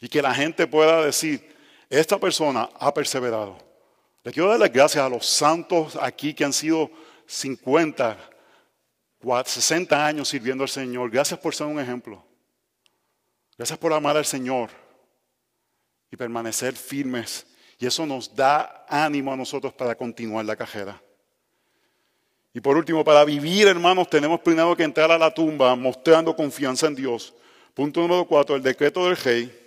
Y que la gente pueda decir, esta persona ha perseverado. Le quiero dar las gracias a los santos aquí que han sido 50, 60 años sirviendo al Señor. Gracias por ser un ejemplo. Gracias por amar al Señor y permanecer firmes. Y eso nos da ánimo a nosotros para continuar la carrera. Y por último, para vivir, hermanos, tenemos primero que entrar a la tumba mostrando confianza en Dios. Punto número cuatro, el decreto del rey.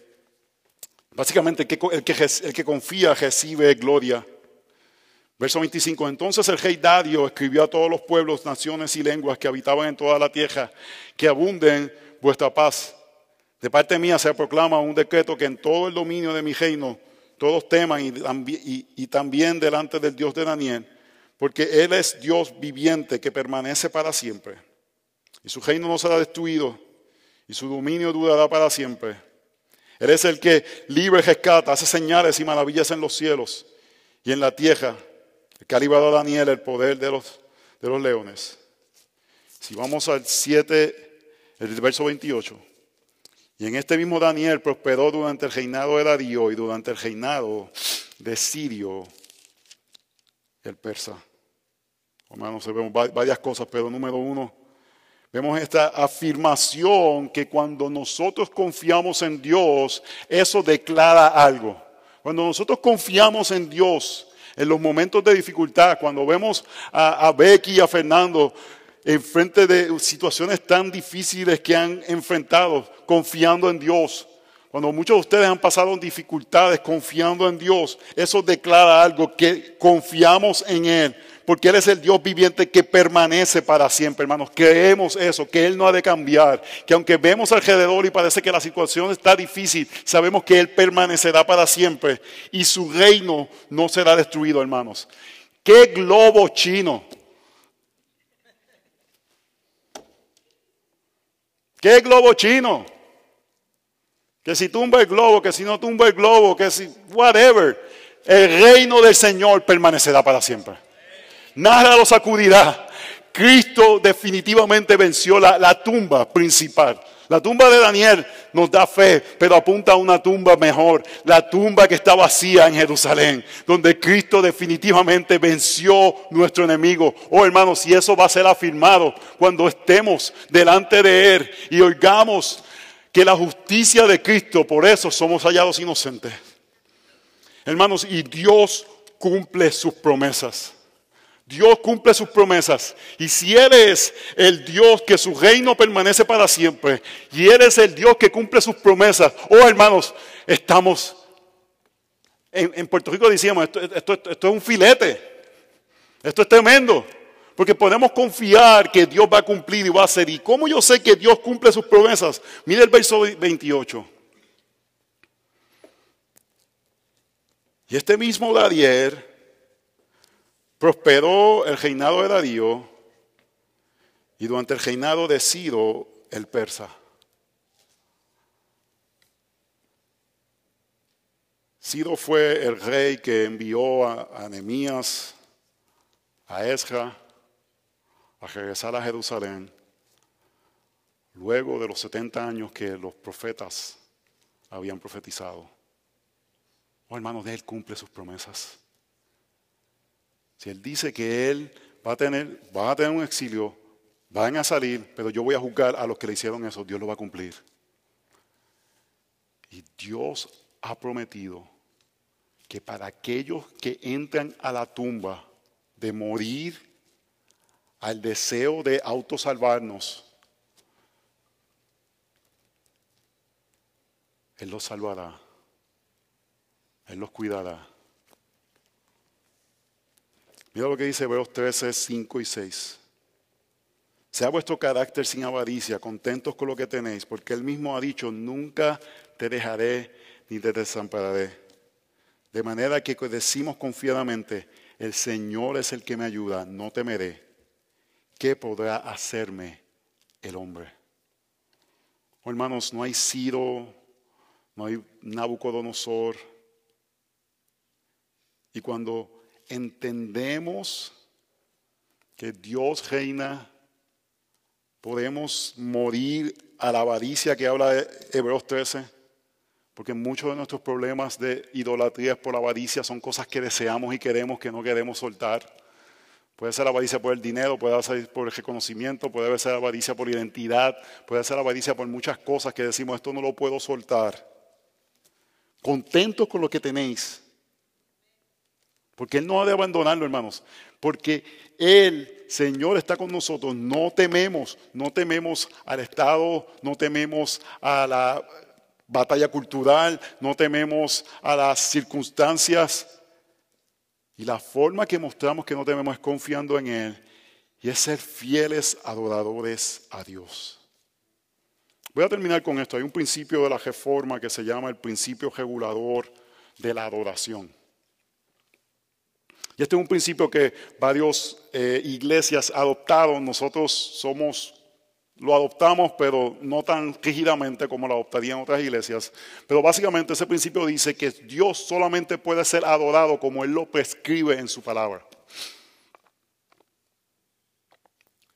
Básicamente, el que, el que, el que confía recibe gloria. Verso 25. Entonces el rey Dario escribió a todos los pueblos, naciones y lenguas que habitaban en toda la tierra, que abunden vuestra paz. De parte mía se proclama un decreto que en todo el dominio de mi reino todos teman y, también delante del Dios de Daniel, porque Él es Dios viviente que permanece para siempre. Y su reino no será destruido, y su dominio durará para siempre. Él es el que libre rescata, hace señales y maravillas en los cielos y en la tierra, el que ha a Daniel el poder de los, de los leones. Si vamos al 7, el verso 28. Y en este mismo Daniel prosperó durante el reinado de Darío y durante el reinado de Sirio, el persa. Hermanos, vemos varias cosas, pero número uno, vemos esta afirmación que cuando nosotros confiamos en Dios, eso declara algo. Cuando nosotros confiamos en Dios, en los momentos de dificultad, cuando vemos a, Becky y a Fernando en frente de situaciones tan difíciles que han enfrentado, confiando en Dios. Cuando muchos de ustedes han pasado dificultades confiando en Dios, eso declara algo que confiamos en Él, porque Él es el Dios viviente que permanece para siempre, hermanos. Creemos eso, que Él no ha de cambiar, que aunque vemos alrededor y parece que la situación está difícil, sabemos que Él permanecerá para siempre y su reino no será destruido, hermanos. ¿Qué globo chino? ¿Qué globo chino? Que si tumba el globo, que si no tumba el globo, que si, whatever. El reino del Señor permanecerá para siempre. Nada lo sacudirá. Cristo definitivamente venció la, la tumba principal. La tumba de Daniel nos da fe, pero apunta a una tumba mejor, la tumba que está vacía en Jerusalén, donde Cristo definitivamente venció nuestro enemigo. Oh hermanos, si eso va a ser afirmado cuando estemos delante de Él y oigamos que la justicia de Cristo, por eso somos hallados inocentes. Hermanos, y Dios cumple sus promesas. Dios cumple sus promesas. Y si Él es el Dios que su reino permanece para siempre, y Él es el Dios que cumple sus promesas, oh hermanos, estamos, en, Puerto Rico decíamos, esto, es un filete, esto es tremendo, porque podemos confiar que Dios va a cumplir y va a hacer. ¿Y cómo yo sé que Dios cumple sus promesas? Mire el verso 28. Y este mismo Darier Prosperó el reinado de Darío y durante el reinado de Ciro el persa. Ciro fue el rey que envió a, Nehemías, a Esra, a regresar a Jerusalén, luego de los 70 años que los profetas habían profetizado. Oh, hermanos, de él cumple sus promesas. Si Él dice que Él va a tener, va a tener un exilio, van a salir, pero yo voy a juzgar a los que le hicieron eso, Dios lo va a cumplir. Y Dios ha prometido que para aquellos que entran a la tumba de morir al deseo de autosalvarnos, Él los salvará, Él los cuidará. Mira lo que dice Hebreos 13, 5 y 6. Sea vuestro carácter sin avaricia, contentos con lo que tenéis, porque Él mismo ha dicho, nunca te dejaré ni te desampararé. De manera que decimos confiadamente, el Señor es el que me ayuda, no temeré. ¿Qué podrá hacerme el hombre? Oh, hermanos, no hay Ciro, no hay Nabucodonosor. Y cuando entendemos que Dios reina, podemos morir a la avaricia que habla de Hebreos 13, porque muchos de nuestros problemas de idolatría por la avaricia son cosas que deseamos y queremos que no queremos soltar. Puede ser avaricia por el dinero, puede ser por el reconocimiento, puede ser avaricia por identidad, puede ser avaricia por muchas cosas que decimos, esto no lo puedo soltar. Contentos con lo que tenéis porque Él no ha de abandonarlo, hermanos. Porque Él, Señor, está con nosotros. No tememos, no tememos al Estado, no tememos a la batalla cultural, no tememos a las circunstancias. Y la forma que mostramos que no tememos es confiando en Él y es ser fieles adoradores a Dios. Voy a terminar con esto. Hay un principio de la reforma que se llama el principio regulador de la adoración. Y este es un principio que varias eh, iglesias adoptaron. Nosotros somos, lo adoptamos, pero no tan rígidamente como lo adoptarían otras iglesias. Pero básicamente ese principio dice que Dios solamente puede ser adorado como Él lo prescribe en su palabra.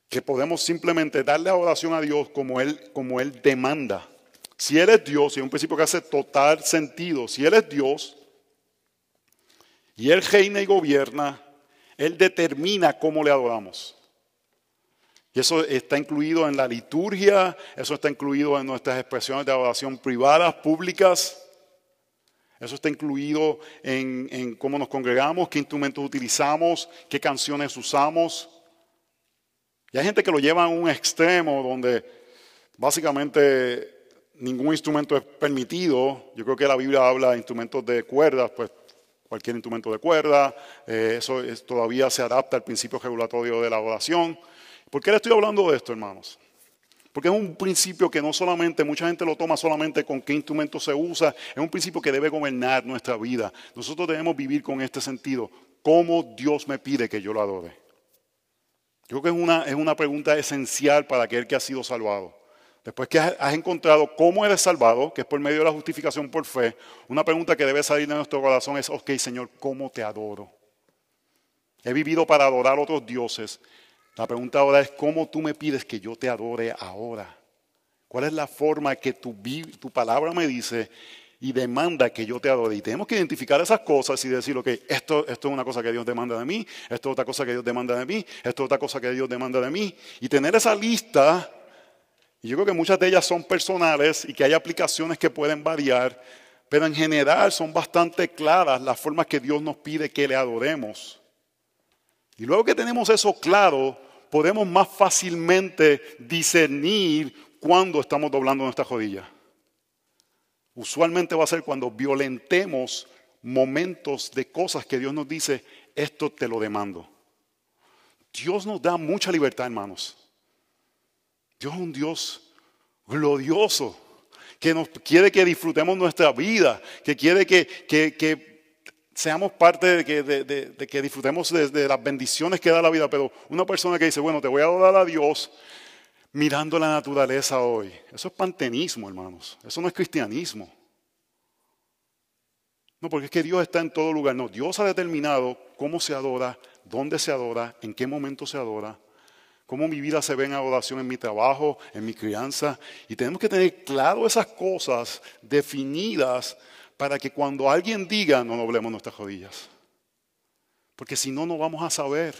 Que podemos simplemente darle adoración a Dios como Él, como Él demanda. Si Él es Dios, y es un principio que hace total sentido, si Él es Dios, y Él reina y gobierna, Él determina cómo le adoramos. Y eso está incluido en la liturgia, eso está incluido en nuestras expresiones de adoración privadas, públicas. Eso está incluido en, cómo nos congregamos, qué instrumentos utilizamos, qué canciones usamos. Y hay gente que lo lleva a un extremo donde básicamente ningún instrumento es permitido. Yo creo que la Biblia habla de instrumentos de cuerdas, pues cualquier instrumento de cuerda, eh, eso todavía se adapta al principio regulatorio de la oración. ¿Por qué le estoy hablando de esto, hermanos? Porque es un principio que no solamente, mucha gente lo toma solamente con qué instrumento se usa, es un principio que debe gobernar nuestra vida. Nosotros debemos vivir con este sentido. ¿Cómo Dios me pide que yo lo adore? Yo creo que es una, es una pregunta esencial para aquel que ha sido salvado. Después que has encontrado cómo eres salvado, que es por medio de la justificación por fe, una pregunta que debe salir de nuestro corazón es, ok Señor, ¿cómo te adoro? He vivido para adorar a otros dioses. La pregunta ahora es, ¿cómo tú me pides que yo te adore ahora? ¿Cuál es la forma que tu, palabra me dice y demanda que yo te adore? Y tenemos que identificar esas cosas y decir, ok, esto, esto es una cosa que Dios demanda de mí, esto es otra cosa que Dios demanda de mí, esto es otra cosa que Dios demanda de mí. Y tener esa lista y yo creo que muchas de ellas son personales y que hay aplicaciones que pueden variar, pero en general son bastante claras las formas que Dios nos pide que le adoremos. Y luego que tenemos eso claro, podemos más fácilmente discernir cuándo estamos doblando nuestra rodilla. Usualmente va a ser cuando violentemos momentos de cosas que Dios nos dice, esto te lo demando. Dios nos da mucha libertad, hermanos. Dios es un Dios glorioso, que nos quiere que disfrutemos nuestra vida, que quiere que, seamos parte de que, disfrutemos de, las bendiciones que da la vida. Pero una persona que dice, bueno, te voy a adorar a Dios mirando la naturaleza hoy, eso es pantenismo, hermanos, eso no es cristianismo. No, porque es que Dios está en todo lugar. No, Dios ha determinado cómo se adora, dónde se adora, en qué momento se adora cómo mi vida se ve en adoración en mi trabajo, en mi crianza. Y tenemos que tener claro esas cosas definidas para que cuando alguien diga, no doblemos nuestras rodillas. Porque si no, no vamos a saber.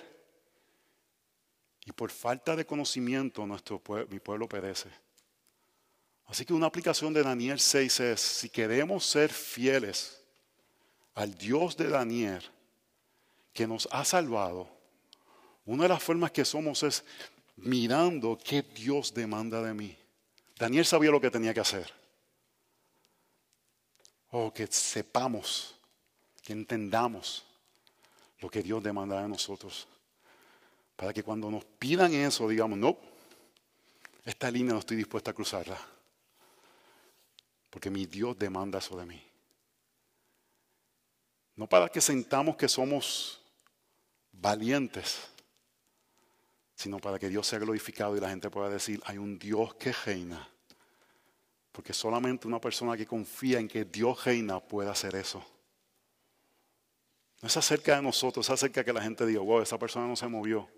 Y por falta de conocimiento, nuestro mi pueblo perece. Así que una aplicación de Daniel 6 es, si queremos ser fieles al Dios de Daniel, que nos ha salvado, una de las formas que somos es mirando qué Dios demanda de mí. Daniel sabía lo que tenía que hacer. Oh, que sepamos, que entendamos lo que Dios demanda de nosotros. Para que cuando nos pidan eso, digamos, no, esta línea no estoy dispuesta a cruzarla. Porque mi Dios demanda eso de mí. No para que sentamos que somos valientes, sino para que Dios sea glorificado y la gente pueda decir, hay un Dios que reina. Porque solamente una persona que confía en que Dios reina puede hacer eso. No es acerca de nosotros, es acerca de que la gente diga, wow, esa persona no se movió.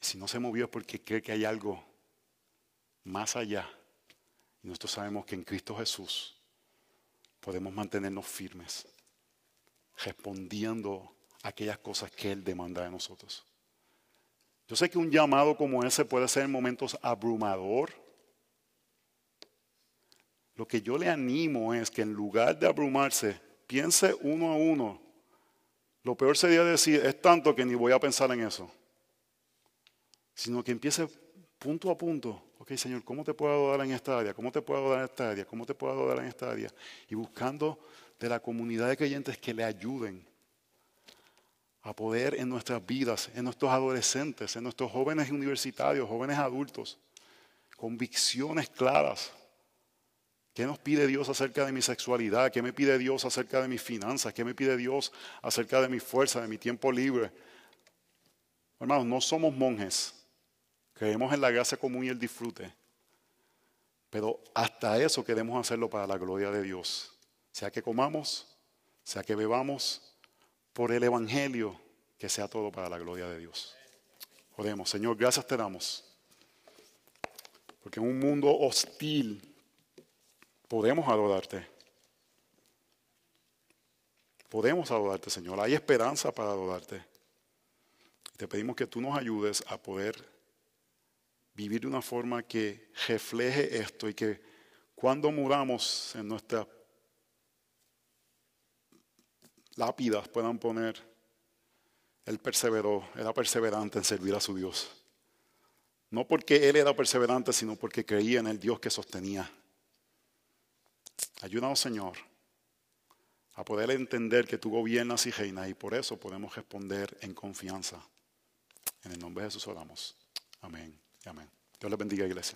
Y si no se movió es porque cree que hay algo más allá. Y nosotros sabemos que en Cristo Jesús podemos mantenernos firmes, respondiendo a aquellas cosas que Él demanda de nosotros. Yo sé que un llamado como ese puede ser en momentos abrumador. Lo que yo le animo es que en lugar de abrumarse, piense uno a uno. Lo peor sería decir, es tanto que ni voy a pensar en eso. Sino que empiece punto a punto. Ok, Señor, ¿cómo te puedo adorar en esta área? ¿Cómo te puedo adorar en esta área? ¿Cómo te puedo adorar en esta área? Y buscando de la comunidad de creyentes que le ayuden a poder en nuestras vidas, en nuestros adolescentes, en nuestros jóvenes universitarios, jóvenes adultos, convicciones claras ¿Qué nos pide Dios acerca de mi sexualidad? ¿Qué me pide Dios acerca de mis finanzas? ¿Qué me pide Dios acerca de mi fuerza, de mi tiempo libre? Hermanos, no somos monjes. Creemos en la gracia común y el disfrute. Pero hasta eso queremos hacerlo para la gloria de Dios. Sea que comamos, sea que bebamos, por el Evangelio, que sea todo para la gloria de Dios. Oremos, Señor, gracias te damos. Porque en un mundo hostil podemos adorarte. Podemos adorarte, Señor. Hay esperanza para adorarte. Te pedimos que tú nos ayudes a poder vivir de una forma que refleje esto y que cuando muramos en nuestras lápidas puedan poner, Él perseveró, era perseverante en servir a su Dios. No porque Él era perseverante, sino porque creía en el Dios que sostenía. Ayúdanos, Señor, a poder entender que tú gobiernas y reinas y por eso podemos responder en confianza. En el nombre de Jesús oramos. Amén. Amén. Dios les bendiga, iglesia.